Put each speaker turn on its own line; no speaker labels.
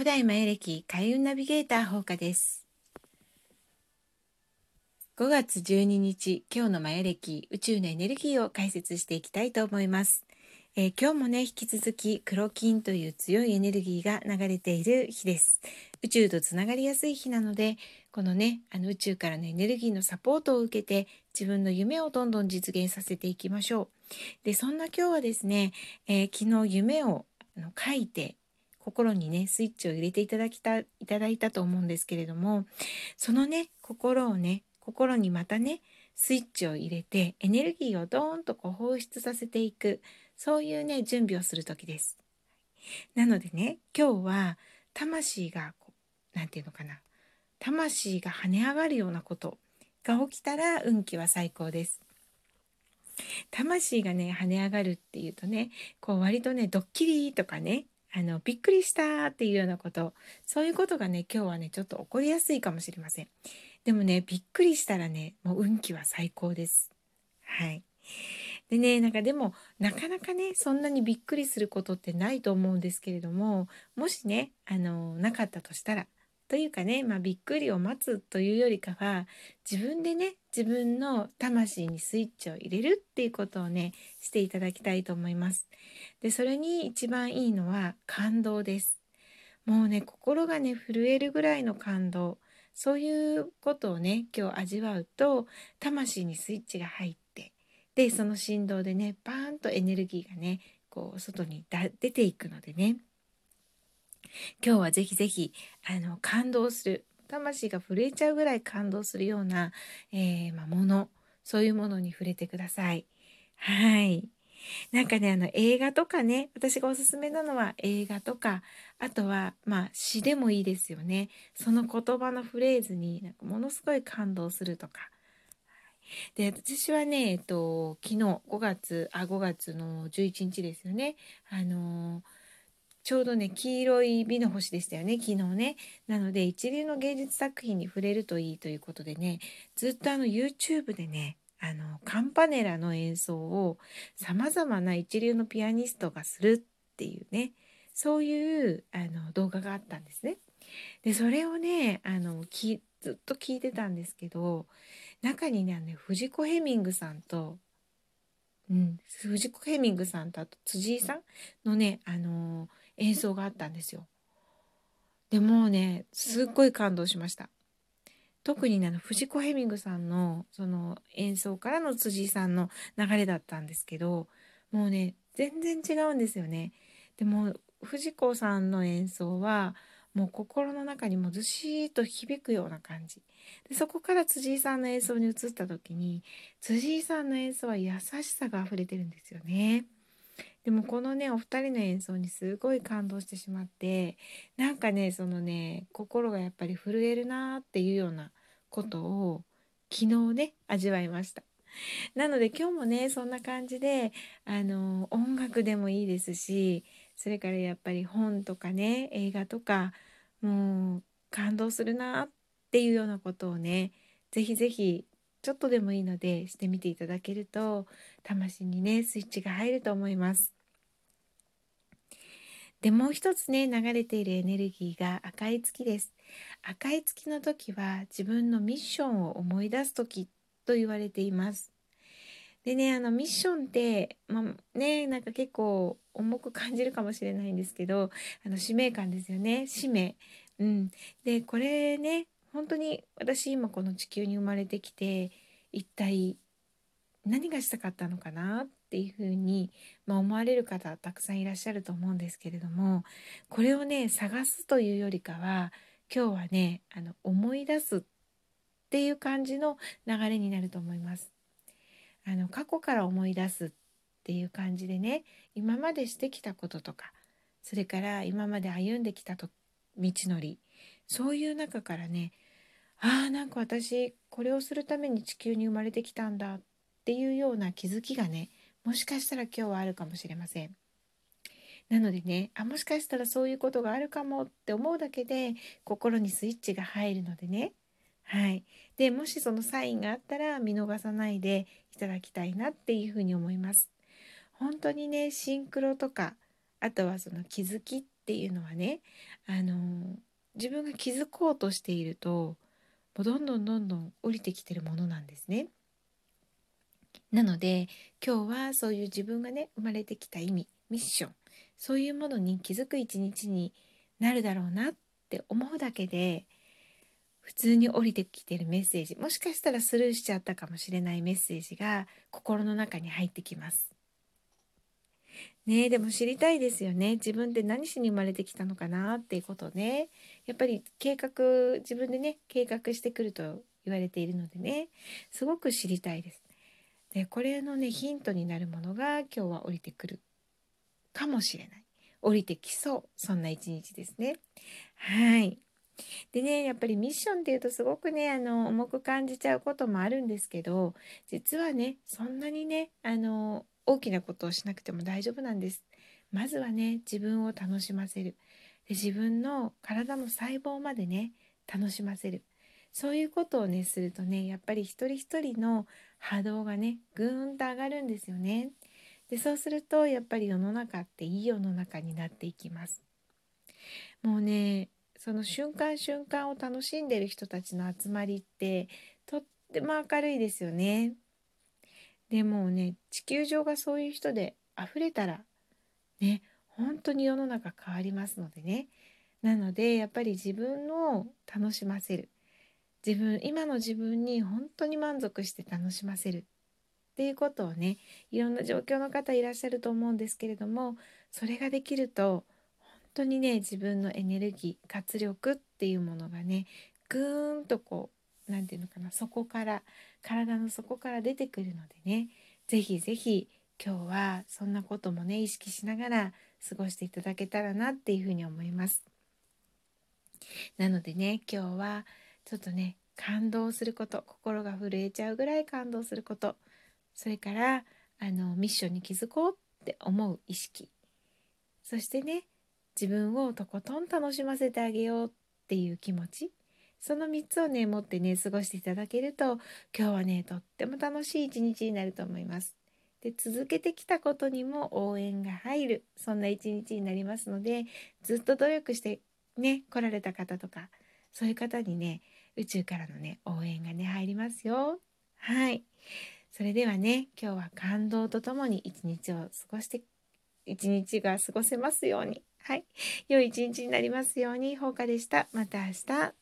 古代マヤ暦開運ナビゲーター放課です。5月12日今日のマヤ暦宇宙のエネルギーを解説していきたいと思います、えー、今日もね引き続き黒金という強いエネルギーが流れている日です。宇宙とつながりやすい日なのでこのねあの宇宙からのエネルギーのサポートを受けて自分の夢をどんどん実現させていきましょう。でそんな今日はですね、えー、昨日夢を書いて心にねスイッチを入れていただきたいただいたと思うんですけれどもそのね心をね心にまたねスイッチを入れてエネルギーをドーンとこう放出させていくそういうね準備をする時です。なのでね今日は魂が何て言うのかな魂が跳ね上がるようなことが起きたら運気は最高です。魂がね跳ね上がるっていうとねこう割とねドッキリとかねあのびっくりしたっていうようなこと。そういうことがね今日はねちょっと起こりやすいかもしれません。でもねびっくりしたらねもう運気は最高です。はい。でねなんかでもなかなかねそんなにびっくりすることってないと思うんですけれどももしねあのなかったとしたらというかね、まあ、びっくりを待つというよりかは自分でね自分の魂にスイッチを入れるっていうことをねしていただきたいと思います。でそれに一番いいのは感動です。もうね心がね震えるぐらいの感動そういうことをね今日味わうと魂にスイッチが入ってでその振動でねバーンとエネルギーがねこう外に出ていくのでね今日はぜひぜひあの感動する魂が震えちゃうぐらい感動するような、えー、まあ、ものそういうものに触れてください。はい。なんかねあの映画とかね私がおすすめなのは映画とかあとはまあ詩でもいいですよねその言葉のフレーズになんかものすごい感動するとか。で私はね、えっと、昨日5月あ5月の11日ですよねあのーちょうどね黄色い美の星でしたよね。昨日ね。なので一流の芸術作品に触れるといいということでね。ずっとあの YouTube でねあのカンパネラの演奏をさまざまな一流のピアニストがするっていうね。そういうあの動画があったんですね。でそれをねあのきずっと聞いてたんですけど中にねあの藤子ヘミングさんと、うん、藤子ヘミングさんとあと辻井さんのねあの演奏があったんですよ。でもうねすっごい感動しました。特にね藤子ヘミングさんのその演奏からの辻井さんの流れだったんですけどもうね全然違うんですよね。でも藤子さんの演奏はもう心の中にもずしーっと響くような感じでそこから辻井さんの演奏に移った時に辻井さんの演奏は優しさが溢れてるんですよね。でもこのねお二人の演奏にすごい感動してしまってなんかねそのね心がやっぱり震えるなーっていうようなことを昨日ね味わいました。なので今日もねそんな感じであの音楽でもいいですしそれからやっぱり本とかね映画とかもう感動するなっていうようなことをねぜひぜひちょっとでもいいのでしてみていただけると魂にねスイッチが入ると思います。でもう一つね流れているエネルギーが赤い月です。赤い月の時は自分のミッションを思い出す時と言われています。でねあのミッションって、まあ、ねなんか結構重く感じるかもしれないんですけどあの使命感ですよね使命。うん、でこれね本当に私今この地球に生まれてきて一体何がしたかったのかなっていうふうに、まあ、思われる方たくさんいらっしゃると思うんですけれどもこれをね探すというよりかは今日はねあの思い出すっていう感じの流れになると思います。あの過去から思い出すっていう感じでね今までしてきたこととかそれから今まで歩んできたと道のりそういう中からねああなんか私これをするために地球に生まれてきたんだっていうような気づきがねもしかしたら今日はあるかもしれません。なのでねあもしかしたらそういうことがあるかもって思うだけで心にスイッチが入るのでねはいでもしそのサインがあったら見逃さないでいただきたいなっていうふうに思います。本当にねシンクロとかあとはその気づきっていうのはねあの自分が気づこうとしているとうどんどんどんどん降りてきてるものなんですね。なので今日はそういう自分がね生まれてきた意味ミッションそういうものに気づく一日になるだろうなって思うだけで普通に降りてきてるメッセージもしかしたらスルーしちゃったかもしれないメッセージが心の中に入ってきます。ねでも知りたいですよね。自分って何しに生まれてきたのかなっていうことね。やっぱり計画自分でね計画してくると言われているのでね。すごく知りたいです。でこれのねヒントになるものが今日は降りてくるかもしれない。降りてきそう。そんな一日ですね。はい。でねやっぱりミッションっていうとすごくねあの重く感じちゃうこともあるんですけど実はねそんなにねあの大きなことをしなくても大丈夫なんです。まずはね自分を楽しませるで自分の体の細胞までね楽しませるそういうことをねするとねやっぱり一人一人の波動がねぐーんと上がるんですよね。でそうするとやっぱり世の中っていい世の中になっていきます。もうねその瞬間瞬間を楽しんでる人たちの集まりってとっても明るいですよね。でもね地球上がそういう人で溢れたらね本当に世の中変わりますのでね。なのでやっぱり自分を楽しませる。自分今の自分に本当に満足して楽しませる。っていうことをねいろんな状況の方いらっしゃると思うんですけれどもそれができると本当にね自分のエネルギー活力っていうものがねぐーんとこう何て言うのかなそこから体の底から出てくるのでね是非是非今日はそんなこともね意識しながら過ごしていただけたらなっていうふうに思います。なのでね今日はちょっとね感動すること心が震えちゃうぐらい感動することそれからあのミッションに気づこうって思う意識そしてね自分をとことん楽しませてあげようっていう気持ちその3つをね持ってね過ごしていただけると今日はねとっても楽しい一日になると思います。で続けてきたことにも応援が入るそんな一日になりますのでずっと努力してね来られた方とかそういう方にね宇宙からのね応援がね入りますよ。はい。それではね今日は感動とともに一日を過ごして一日が過ごせますように。はい。良い一日になりますように。ほうかでした。また明日。